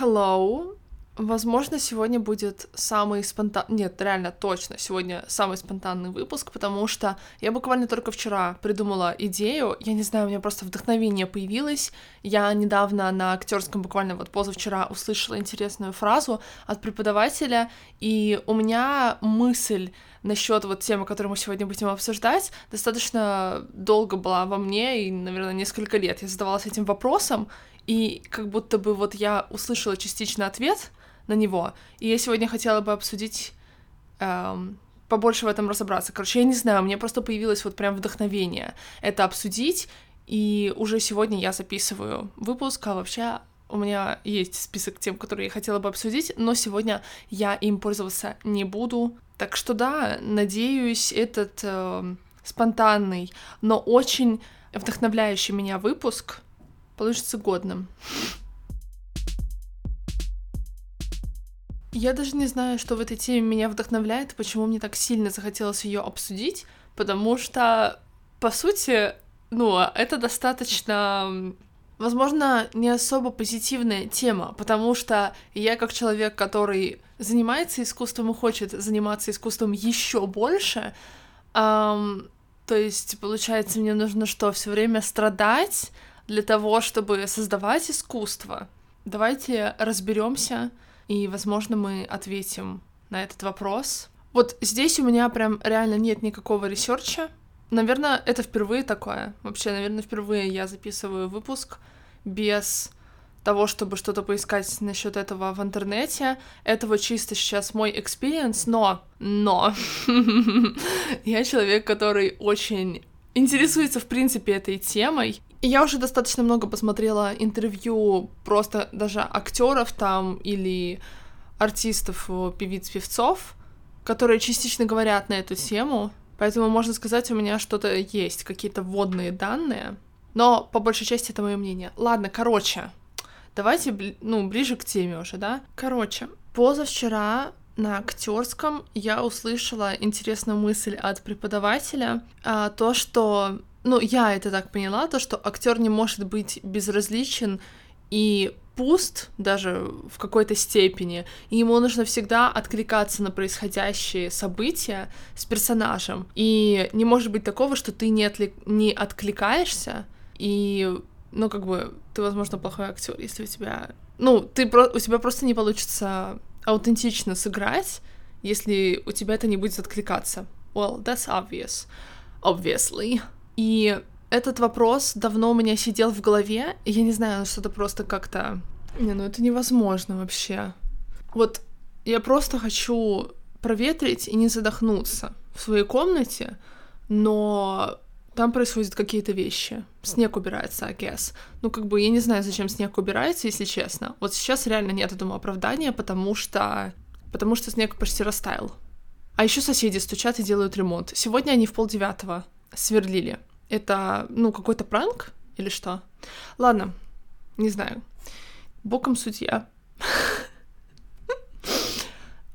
Hello. Возможно, сегодня будет самый спонтанный... Нет, реально, точно, сегодня самый спонтанный выпуск, потому что я буквально только вчера придумала идею, я не знаю, у меня просто вдохновение появилось, я недавно на актерском, буквально вот позавчера, услышала интересную фразу от преподавателя, и у меня мысль насчет вот темы, которую мы сегодня будем обсуждать, достаточно долго была во мне, и, наверное, несколько лет я задавалась этим вопросом, и как будто бы вот я услышала частично ответ на него, и я сегодня хотела бы обсудить эм, побольше в этом разобраться. Короче, я не знаю, мне просто появилось вот прям вдохновение это обсудить, и уже сегодня я записываю выпуск, а вообще у меня есть список тем, которые я хотела бы обсудить, но сегодня я им пользоваться не буду. Так что да, надеюсь, этот э, спонтанный, но очень вдохновляющий меня выпуск получится годным. Я даже не знаю, что в этой теме меня вдохновляет, почему мне так сильно захотелось ее обсудить, потому что, по сути, ну, это достаточно, возможно, не особо позитивная тема, потому что я как человек, который занимается искусством и хочет заниматься искусством еще больше, эм, то есть, получается, мне нужно что, все время страдать, для того, чтобы создавать искусство. Давайте разберемся, и, возможно, мы ответим на этот вопрос. Вот здесь у меня прям реально нет никакого research а. Наверное, это впервые такое. Вообще, наверное, впервые я записываю выпуск без того, чтобы что-то поискать насчет этого в интернете. Это вот чисто сейчас мой experience, но, но, я человек, который очень интересуется, в принципе, этой темой, я уже достаточно много посмотрела интервью просто даже актеров там или артистов, певиц, певцов, которые частично говорят на эту тему, поэтому можно сказать, у меня что-то есть, какие-то вводные данные, но по большей части это мое мнение. Ладно, короче, давайте, ну, ближе к теме уже, да? Короче, позавчера на актерском я услышала интересную мысль от преподавателя, а, то, что ну, я это так поняла, то, что актер не может быть безразличен и пуст даже в какой-то степени, и ему нужно всегда откликаться на происходящие события с персонажем. И не может быть такого, что ты не, отли... не откликаешься, и, ну, как бы, ты, возможно, плохой актер, если у тебя... Ну, ты про... у тебя просто не получится аутентично сыграть, если у тебя это не будет откликаться. Well, that's obvious. Obviously. И этот вопрос давно у меня сидел в голове, и я не знаю, что-то просто как-то... Не, ну это невозможно вообще. Вот я просто хочу проветрить и не задохнуться в своей комнате, но там происходят какие-то вещи. Снег убирается, I guess. Ну, как бы, я не знаю, зачем снег убирается, если честно. Вот сейчас реально нет этому оправдания, потому что... Потому что снег почти растаял. А еще соседи стучат и делают ремонт. Сегодня они в полдевятого сверлили. Это, ну, какой-то пранк или что? Ладно, не знаю. Боком судья.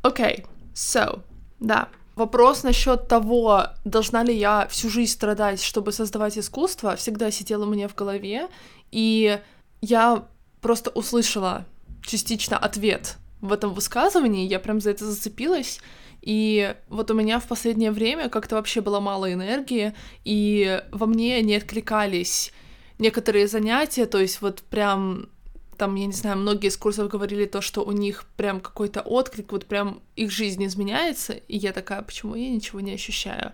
Окей, okay, so, да. Вопрос насчет того, должна ли я всю жизнь страдать, чтобы создавать искусство, всегда сидел у меня в голове, и я просто услышала частично ответ в этом высказывании, я прям за это зацепилась, и вот у меня в последнее время как-то вообще было мало энергии, и во мне не откликались некоторые занятия, то есть вот прям там, я не знаю, многие из курсов говорили то, что у них прям какой-то отклик, вот прям их жизнь изменяется, и я такая, почему я ничего не ощущаю?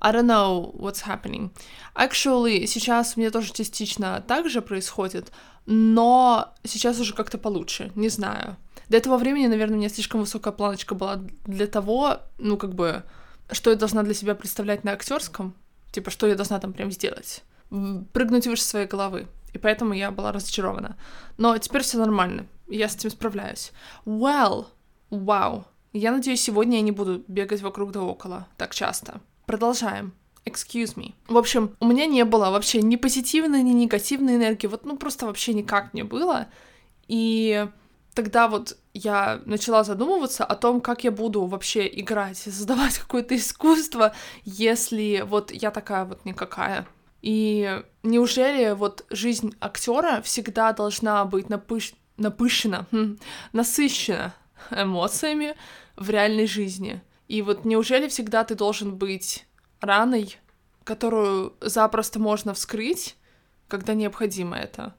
I don't know what's happening. Actually, сейчас у меня тоже частично так же происходит, но сейчас уже как-то получше, не знаю. До этого времени, наверное, у меня слишком высокая планочка была для того, ну, как бы, что я должна для себя представлять на актерском, типа, что я должна там прям сделать. Прыгнуть выше своей головы. И поэтому я была разочарована. Но теперь все нормально. Я с этим справляюсь. Well. Wow. Я надеюсь, сегодня я не буду бегать вокруг да около так часто. Продолжаем. Excuse me. В общем, у меня не было вообще ни позитивной, ни негативной энергии. Вот, ну, просто вообще никак не было. И тогда вот я начала задумываться о том, как я буду вообще играть, создавать какое-то искусство, если вот я такая вот никакая. И неужели вот жизнь актера всегда должна быть напыш... напыщена, хм, насыщена эмоциями в реальной жизни. И вот неужели всегда ты должен быть раной, которую запросто можно вскрыть, когда необходимо это?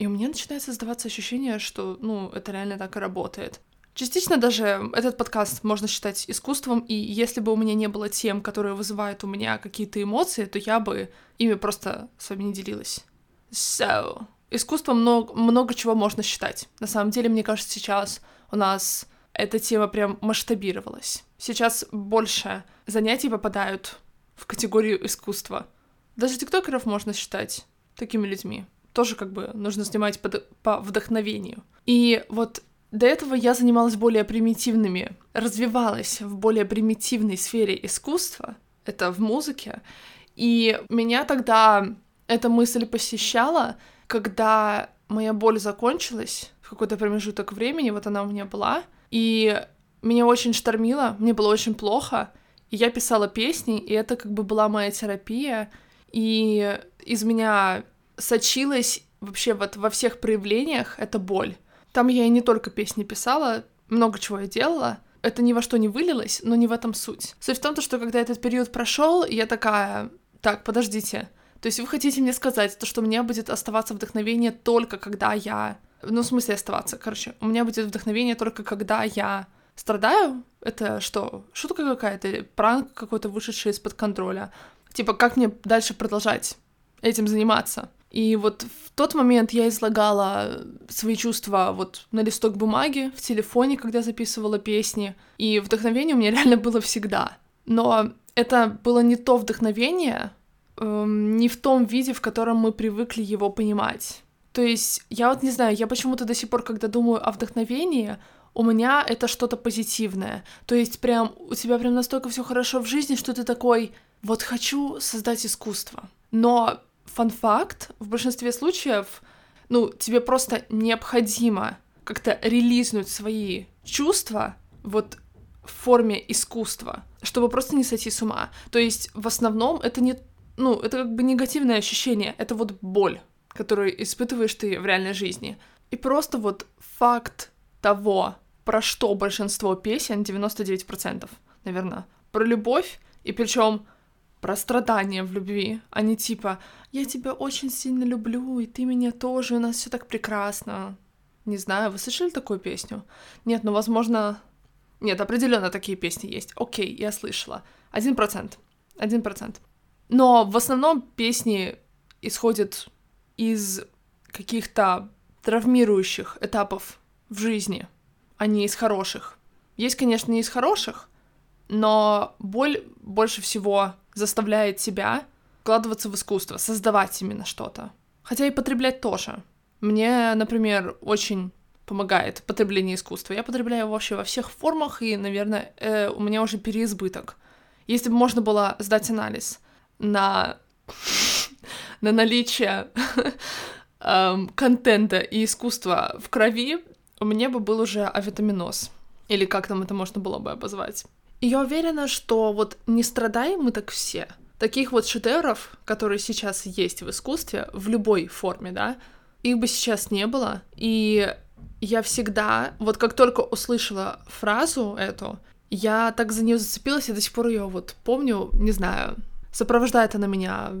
И у меня начинает создаваться ощущение, что, ну, это реально так и работает. Частично даже этот подкаст можно считать искусством, и если бы у меня не было тем, которые вызывают у меня какие-то эмоции, то я бы ими просто с вами не делилась. So, искусство много, много чего можно считать. На самом деле, мне кажется, сейчас у нас эта тема прям масштабировалась. Сейчас больше занятий попадают в категорию искусства. Даже тиктокеров можно считать такими людьми. Тоже как бы нужно снимать под, по вдохновению. И вот до этого я занималась более примитивными, развивалась в более примитивной сфере искусства, это в музыке, и меня тогда эта мысль посещала, когда моя боль закончилась в какой-то промежуток времени, вот она у меня была, и меня очень штормило, мне было очень плохо, и я писала песни, и это как бы была моя терапия, и из меня сочилась вообще вот во всех проявлениях эта боль. Там я и не только песни писала, много чего я делала. Это ни во что не вылилось, но не в этом суть. Суть в том, что когда этот период прошел, я такая, так, подождите. То есть вы хотите мне сказать, то, что у меня будет оставаться вдохновение только когда я... Ну, в смысле оставаться, короче. У меня будет вдохновение только когда я страдаю? Это что, шутка какая-то? Пранк какой-то, вышедший из-под контроля? Типа, как мне дальше продолжать этим заниматься? И вот в тот момент я излагала свои чувства вот на листок бумаги, в телефоне, когда записывала песни, и вдохновение у меня реально было всегда. Но это было не то вдохновение, эм, не в том виде, в котором мы привыкли его понимать. То есть, я вот не знаю, я почему-то до сих пор, когда думаю о вдохновении, у меня это что-то позитивное. То есть, прям у тебя прям настолько все хорошо в жизни, что ты такой, вот хочу создать искусство. Но фан-факт, в большинстве случаев, ну, тебе просто необходимо как-то релизнуть свои чувства вот в форме искусства, чтобы просто не сойти с ума. То есть в основном это не, ну, это как бы негативное ощущение, это вот боль, которую испытываешь ты в реальной жизни. И просто вот факт того, про что большинство песен, 99%, наверное, про любовь, и причем про страдания в любви, а не типа «я тебя очень сильно люблю, и ты меня тоже, у нас все так прекрасно». Не знаю, вы слышали такую песню? Нет, ну, возможно... Нет, определенно такие песни есть. Окей, я слышала. Один процент. Один процент. Но в основном песни исходят из каких-то травмирующих этапов в жизни, а не из хороших. Есть, конечно, не из хороших, но боль больше всего заставляет себя вкладываться в искусство, создавать именно что-то. Хотя и потреблять тоже. Мне, например, очень помогает потребление искусства. Я потребляю вообще во всех формах, и, наверное, э, у меня уже переизбыток. Если бы можно было сдать анализ на, на наличие эм, контента и искусства в крови, у меня бы был уже авитаминоз. Или как там это можно было бы обозвать. И я уверена, что вот не страдаем мы так все. Таких вот шедевров, которые сейчас есть в искусстве, в любой форме, да, их бы сейчас не было. И я всегда, вот как только услышала фразу эту, я так за нее зацепилась, и до сих пор ее вот помню, не знаю, сопровождает она меня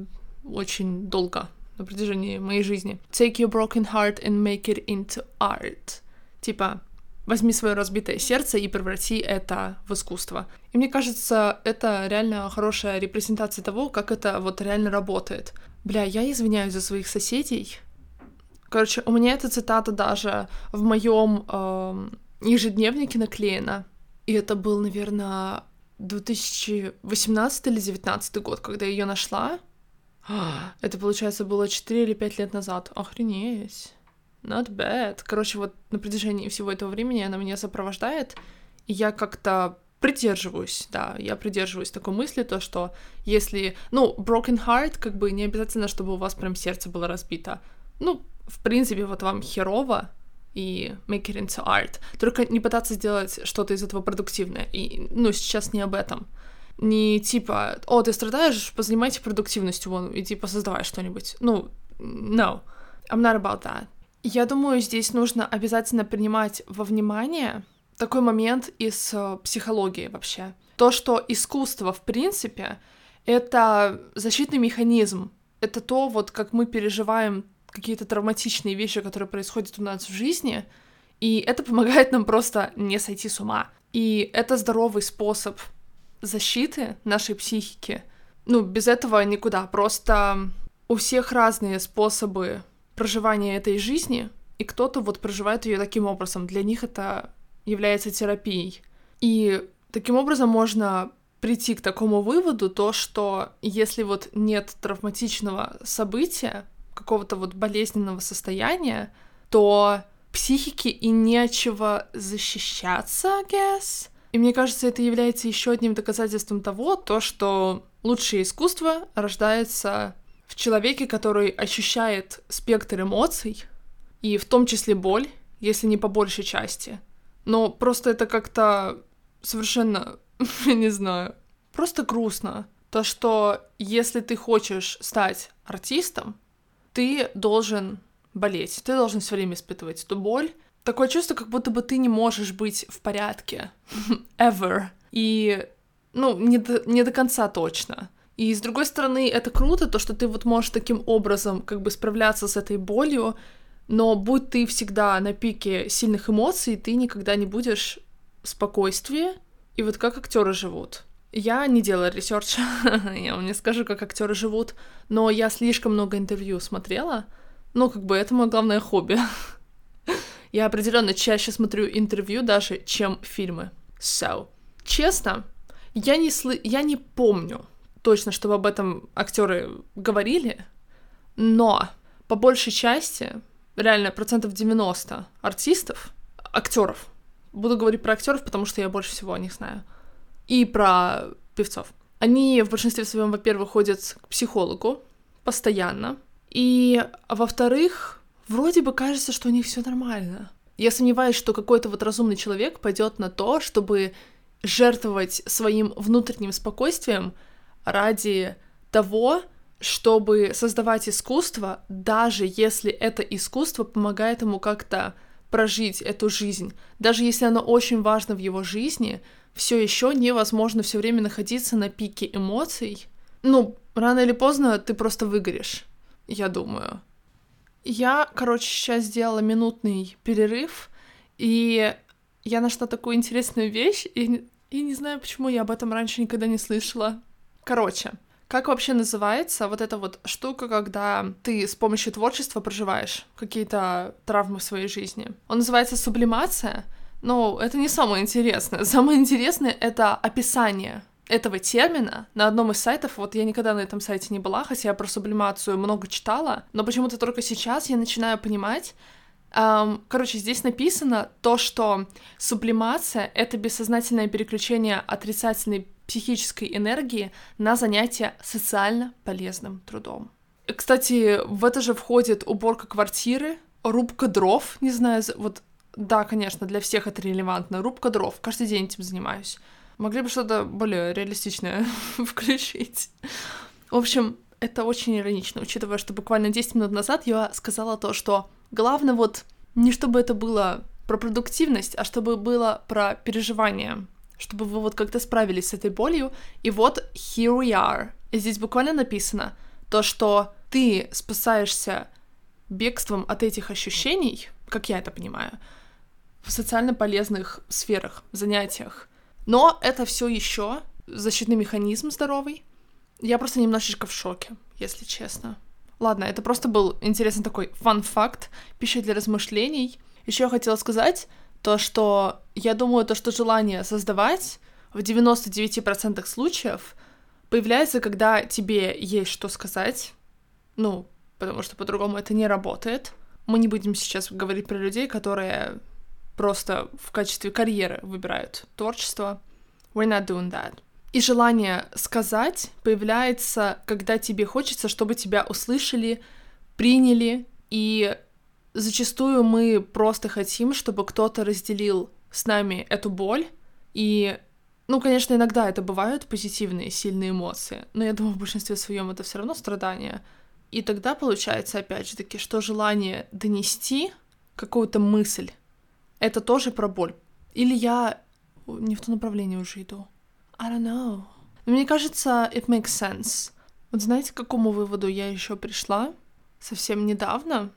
очень долго на протяжении моей жизни. Take your broken heart and make it into art. Типа, возьми свое разбитое сердце и преврати это в искусство. И мне кажется, это реально хорошая репрезентация того, как это вот реально работает. Бля, я извиняюсь за своих соседей. Короче, у меня эта цитата даже в моем э, ежедневнике наклеена. И это был, наверное, 2018 или 2019 год, когда я ее нашла. Это, получается, было 4 или 5 лет назад. Охренеть. Not bad. Короче, вот на протяжении всего этого времени она меня сопровождает, и я как-то придерживаюсь, да, я придерживаюсь такой мысли, то, что если, ну, broken heart, как бы не обязательно, чтобы у вас прям сердце было разбито. Ну, в принципе, вот вам херово, и make it into art. Только не пытаться сделать что-то из этого продуктивное. И, ну, сейчас не об этом. Не типа, о, ты страдаешь, позанимайся продуктивностью, вон, и типа создавай что-нибудь. Ну, no. I'm not about that. Я думаю, здесь нужно обязательно принимать во внимание такой момент из э, психологии вообще. То, что искусство, в принципе, это защитный механизм. Это то, вот как мы переживаем какие-то травматичные вещи, которые происходят у нас в жизни, и это помогает нам просто не сойти с ума. И это здоровый способ защиты нашей психики. Ну, без этого никуда. Просто у всех разные способы проживания этой жизни, и кто-то вот проживает ее таким образом. Для них это является терапией. И таким образом можно прийти к такому выводу, то, что если вот нет травматичного события, какого-то вот болезненного состояния, то психике и нечего защищаться, I guess. И мне кажется, это является еще одним доказательством того, то, что лучшее искусство рождается человеке, который ощущает спектр эмоций, и в том числе боль, если не по большей части. Но просто это как-то совершенно, я не знаю, просто грустно. То, что если ты хочешь стать артистом, ты должен болеть, ты должен все время испытывать эту боль. Такое чувство, как будто бы ты не можешь быть в порядке. Ever. И, ну, не до, не до конца точно. И с другой стороны, это круто, то, что ты вот можешь таким образом как бы справляться с этой болью, но будь ты всегда на пике сильных эмоций, ты никогда не будешь в спокойствии. И вот как актеры живут. Я не делаю research, я вам не скажу, как актеры живут, но я слишком много интервью смотрела. Ну, как бы это мое главное хобби. я определенно чаще смотрю интервью даже, чем фильмы. So, честно, я не, сл... я не помню точно, чтобы об этом актеры говорили, но по большей части, реально процентов 90 артистов, актеров, буду говорить про актеров, потому что я больше всего о них знаю, и про певцов. Они в большинстве своем, во-первых, ходят к психологу постоянно, и, во-вторых, вроде бы кажется, что у них все нормально. Я сомневаюсь, что какой-то вот разумный человек пойдет на то, чтобы жертвовать своим внутренним спокойствием ради того, чтобы создавать искусство, даже если это искусство помогает ему как-то прожить эту жизнь, даже если оно очень важно в его жизни, все еще невозможно все время находиться на пике эмоций. Ну, рано или поздно ты просто выгоришь, я думаю. Я, короче, сейчас сделала минутный перерыв, и я нашла такую интересную вещь, и, и не знаю, почему я об этом раньше никогда не слышала. Короче, как вообще называется вот эта вот штука, когда ты с помощью творчества проживаешь какие-то травмы в своей жизни? Он называется сублимация, но это не самое интересное. Самое интересное — это описание этого термина на одном из сайтов, вот я никогда на этом сайте не была, хотя я про сублимацию много читала, но почему-то только сейчас я начинаю понимать, Um, короче, здесь написано то, что сублимация — это бессознательное переключение отрицательной психической энергии на занятия социально полезным трудом. Кстати, в это же входит уборка квартиры, рубка дров, не знаю, вот да, конечно, для всех это релевантно. Рубка дров, каждый день этим занимаюсь. Могли бы что-то более реалистичное включить. В общем, это очень иронично, учитывая, что буквально 10 минут назад я сказала то, что главное вот не чтобы это было про продуктивность, а чтобы было про переживание, чтобы вы вот как-то справились с этой болью. И вот here we are. И здесь буквально написано то, что ты спасаешься бегством от этих ощущений, как я это понимаю, в социально полезных сферах, занятиях. Но это все еще защитный механизм здоровый. Я просто немножечко в шоке, если честно. Ладно, это просто был интересный такой фан-факт, пища для размышлений. Еще я хотела сказать то, что я думаю, то, что желание создавать в 99% случаев появляется, когда тебе есть что сказать. Ну, потому что по-другому это не работает. Мы не будем сейчас говорить про людей, которые просто в качестве карьеры выбирают творчество. We're not doing that. И желание сказать появляется, когда тебе хочется, чтобы тебя услышали, приняли, и зачастую мы просто хотим, чтобы кто-то разделил с нами эту боль, и, ну, конечно, иногда это бывают позитивные, сильные эмоции, но я думаю, в большинстве своем это все равно страдания, И тогда получается, опять же таки, что желание донести какую-то мысль, это тоже про боль. Или я не в то направление уже иду. I don't know. Но мне кажется, it makes sense. Вот знаете, к какому выводу я еще пришла совсем недавно?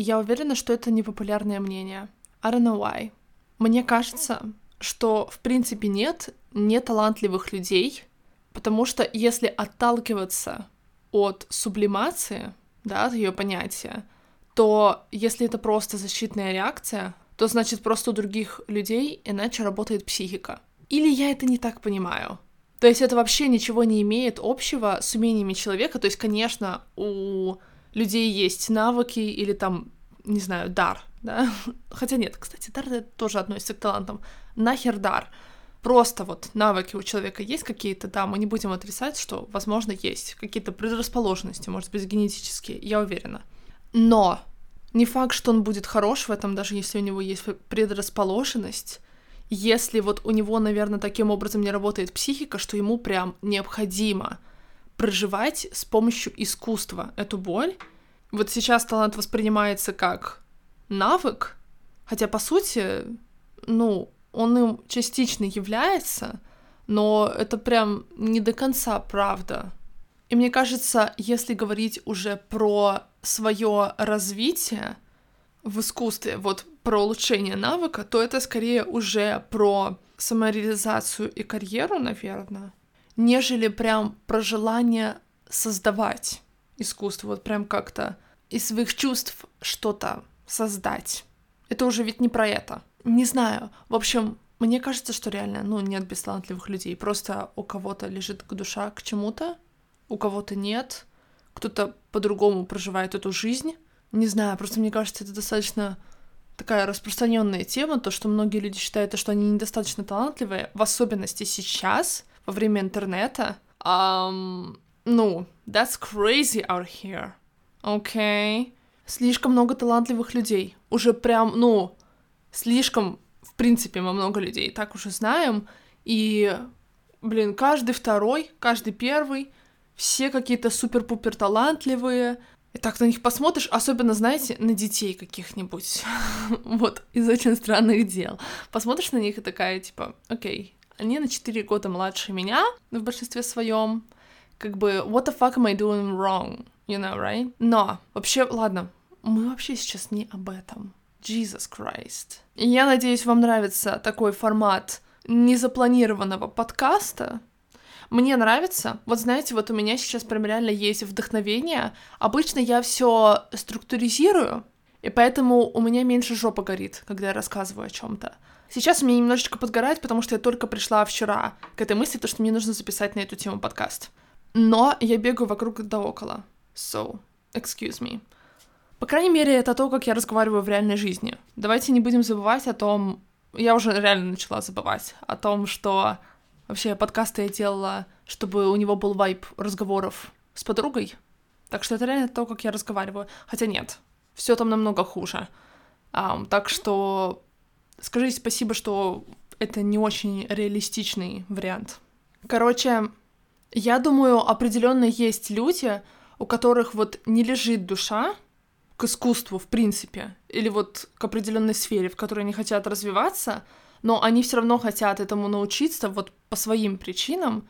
Я уверена, что это непопулярное мнение. I don't know why. Мне кажется, что в принципе нет неталантливых людей, потому что если отталкиваться от сублимации, да, от ее понятия, то если это просто защитная реакция, то значит просто у других людей иначе работает психика. Или я это не так понимаю. То есть это вообще ничего не имеет общего с умениями человека. То есть, конечно, у людей есть навыки или там, не знаю, дар, да? Хотя нет, кстати, дар это тоже относится к талантам. Нахер дар? Просто вот навыки у человека есть какие-то, да, мы не будем отрицать, что, возможно, есть какие-то предрасположенности, может быть, генетические, я уверена. Но не факт, что он будет хорош в этом, даже если у него есть предрасположенность, если вот у него, наверное, таким образом не работает психика, что ему прям необходимо проживать с помощью искусства эту боль. Вот сейчас талант воспринимается как навык, хотя, по сути, ну, он им частично является, но это прям не до конца правда. И мне кажется, если говорить уже про свое развитие в искусстве, вот про улучшение навыка, то это скорее уже про самореализацию и карьеру, наверное, нежели прям про желание создавать искусство, вот прям как-то из своих чувств что-то создать. Это уже ведь не про это. Не знаю. В общем, мне кажется, что реально, ну, нет бесталантливых людей. Просто у кого-то лежит душа к чему-то, у кого-то нет. Кто-то по-другому проживает эту жизнь. Не знаю, просто мне кажется, это достаточно такая распространенная тема, то, что многие люди считают, что они недостаточно талантливые, в особенности сейчас, во время интернета. Um, ну, that's crazy out here. Окей. Okay. Слишком много талантливых людей. Уже прям, ну, слишком, в принципе, мы много людей так уже знаем. И, блин, каждый второй, каждый первый, все какие-то супер-пупер талантливые, и так на них посмотришь, особенно, знаете, на детей каких-нибудь, вот, из очень странных дел. Посмотришь на них и такая, типа, окей, они на 4 года младше меня в большинстве своем, как бы, what the fuck am I doing wrong, you know, right? Но, вообще, ладно, мы вообще сейчас не об этом. Jesus Christ. Я надеюсь, вам нравится такой формат незапланированного подкаста, мне нравится. Вот знаете, вот у меня сейчас прям реально есть вдохновение. Обычно я все структуризирую, и поэтому у меня меньше жопа горит, когда я рассказываю о чем-то. Сейчас меня немножечко подгорает, потому что я только пришла вчера к этой мысли, то, что мне нужно записать на эту тему подкаст. Но я бегаю вокруг да около. So, excuse me. По крайней мере, это то, как я разговариваю в реальной жизни. Давайте не будем забывать о том... Я уже реально начала забывать о том, что Вообще, подкасты я делала, чтобы у него был вайп разговоров с подругой. Так что это реально то, как я разговариваю. Хотя нет, все там намного хуже. Um, так что скажите спасибо, что это не очень реалистичный вариант. Короче, я думаю, определенно есть люди, у которых вот не лежит душа к искусству, в принципе, или вот к определенной сфере, в которой они хотят развиваться, но они все равно хотят этому научиться вот по своим причинам.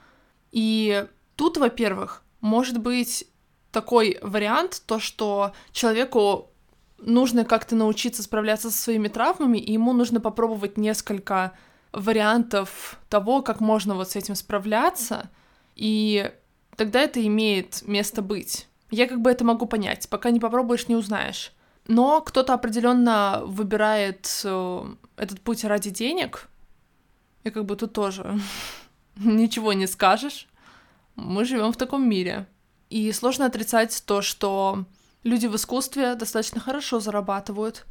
И тут, во-первых, может быть такой вариант, то, что человеку нужно как-то научиться справляться со своими травмами, и ему нужно попробовать несколько вариантов того, как можно вот с этим справляться, и тогда это имеет место быть. Я как бы это могу понять, пока не попробуешь, не узнаешь. Но кто-то определенно выбирает э, этот путь ради денег, и как бы тут тоже ничего не скажешь. Мы живем в таком мире. И сложно отрицать то, что люди в искусстве достаточно хорошо зарабатывают.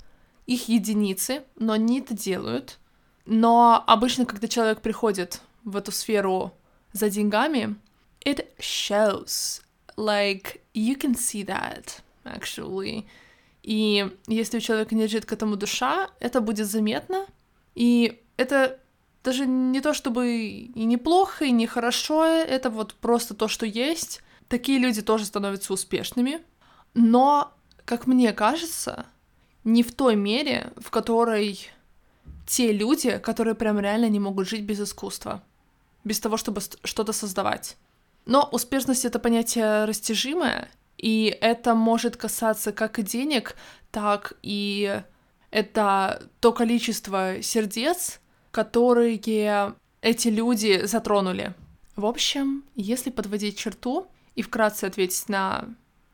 Их единицы, но они это делают. Но обычно, когда человек приходит в эту сферу за деньгами, it shows. Like, you can see that, actually. И если у человека не лежит к этому душа, это будет заметно. И это даже не то чтобы и неплохо, и нехорошо, это вот просто то, что есть. Такие люди тоже становятся успешными. Но, как мне кажется, не в той мере, в которой те люди, которые прям реально не могут жить без искусства, без того, чтобы что-то создавать. Но успешность — это понятие растяжимое, и это может касаться как и денег, так и это то количество сердец, которые эти люди затронули. В общем, если подводить черту и вкратце ответить на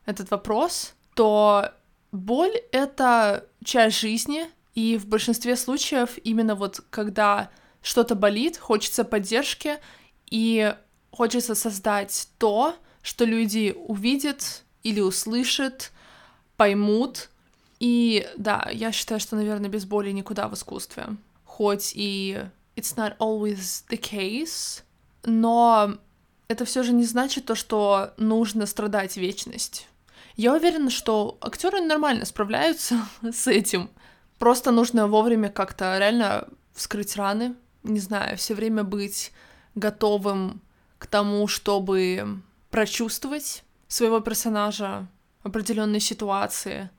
этот вопрос, то боль — это часть жизни, и в большинстве случаев именно вот когда что-то болит, хочется поддержки, и хочется создать то, что люди увидят или услышат, поймут. И да, я считаю, что, наверное, без боли никуда в искусстве. Хоть и it's not always the case, но это все же не значит то, что нужно страдать вечность. Я уверена, что актеры нормально справляются с этим. Просто нужно вовремя как-то реально вскрыть раны, не знаю, все время быть готовым к тому, чтобы прочувствовать своего персонажа, определенные ситуации.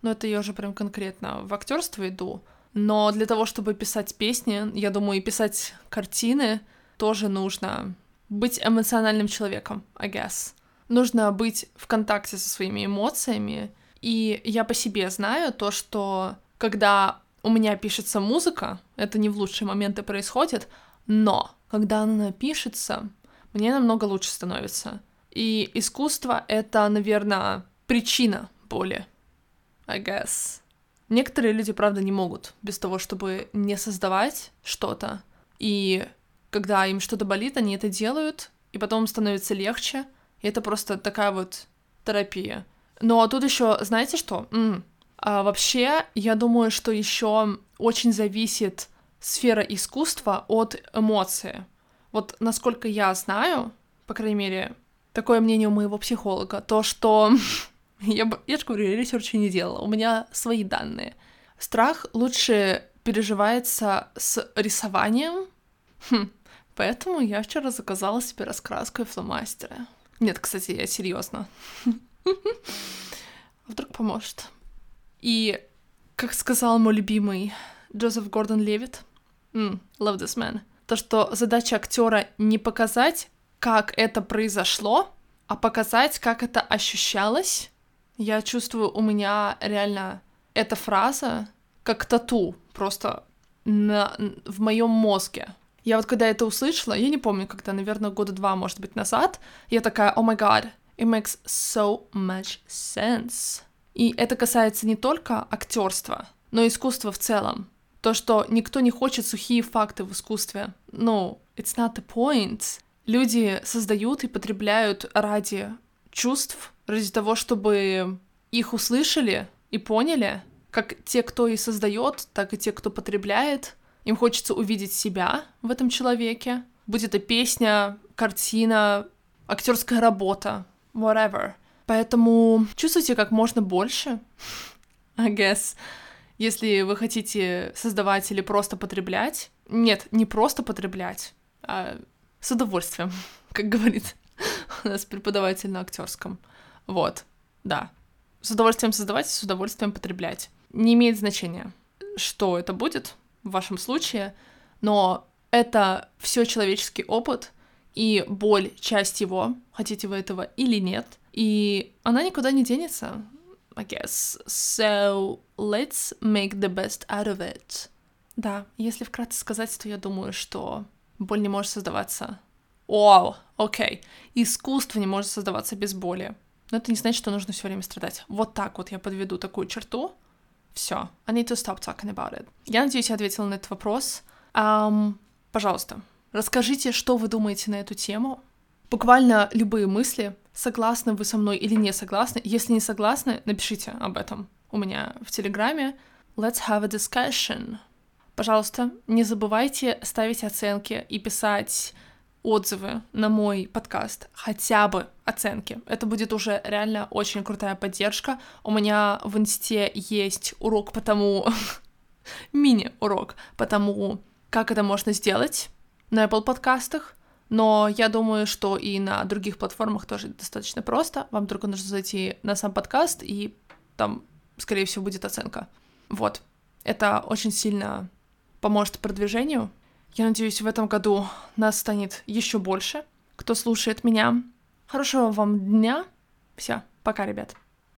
Но это я уже прям конкретно в актерство иду. Но для того, чтобы писать песни, я думаю, и писать картины, тоже нужно быть эмоциональным человеком, I guess. Нужно быть в контакте со своими эмоциями. И я по себе знаю то, что когда у меня пишется музыка, это не в лучшие моменты происходит, но когда она пишется, мне намного лучше становится. И искусство — это, наверное, причина боли, I guess. Некоторые люди, правда, не могут без того, чтобы не создавать что-то. И когда им что-то болит, они это делают, и потом становится легче. И это просто такая вот терапия. Но тут еще, знаете что? М-м. А вообще, я думаю, что еще очень зависит сфера искусства от эмоции. Вот насколько я знаю, по крайней мере, такое мнение у моего психолога, то, что я, я же говорю, я research а не делала, у меня свои данные. Страх лучше переживается с рисованием, хм, поэтому я вчера заказала себе раскраску и фломастеры. Нет, кстати, я серьезно. Вдруг поможет. И, как сказал мой любимый Джозеф Гордон Левит, love this man, то, что задача актера не показать, как это произошло, а показать, как это ощущалось. Я чувствую, у меня реально эта фраза как тату, просто на, в моем мозге. Я вот когда это услышала, я не помню, когда, наверное, года два, может быть, назад, я такая, о май гад, it makes so much sense. И это касается не только актерства, но и искусства в целом. То, что никто не хочет сухие факты в искусстве. Ну, it's not the point. Люди создают и потребляют ради чувств, ради того, чтобы их услышали и поняли, как те, кто и создает, так и те, кто потребляет. Им хочется увидеть себя в этом человеке. Будь это песня, картина, актерская работа, whatever. Поэтому чувствуйте как можно больше, I guess. Если вы хотите создавать или просто потреблять, нет, не просто потреблять, а с удовольствием, как говорит у нас преподаватель на актерском. Вот, да. С удовольствием создавать, с удовольствием потреблять. Не имеет значения, что это будет в вашем случае, но это все человеческий опыт, и боль — часть его, хотите вы этого или нет — и она никуда не денется, I guess. So let's make the best out of it. Да, если вкратце сказать, то я думаю, что боль не может создаваться. Вау, окей. Okay. Искусство не может создаваться без боли. Но это не значит, что нужно все время страдать. Вот так вот я подведу такую черту. Все. I need to stop talking about it. Я надеюсь, я ответила на этот вопрос. Um, пожалуйста, расскажите, что вы думаете на эту тему. Буквально любые мысли, согласны вы со мной или не согласны. Если не согласны, напишите об этом у меня в Телеграме. Let's have a discussion. Пожалуйста, не забывайте ставить оценки и писать отзывы на мой подкаст, хотя бы оценки. Это будет уже реально очень крутая поддержка. У меня в инсте есть урок по тому... мини-урок по тому, как это можно сделать на Apple подкастах Но я думаю, что и на других платформах тоже достаточно просто. Вам только нужно зайти на сам подкаст, и там, скорее всего, будет оценка. Вот. Это очень сильно поможет продвижению. Я надеюсь, в этом году нас станет еще больше, кто слушает меня. Хорошего вам дня. Все, пока, ребят.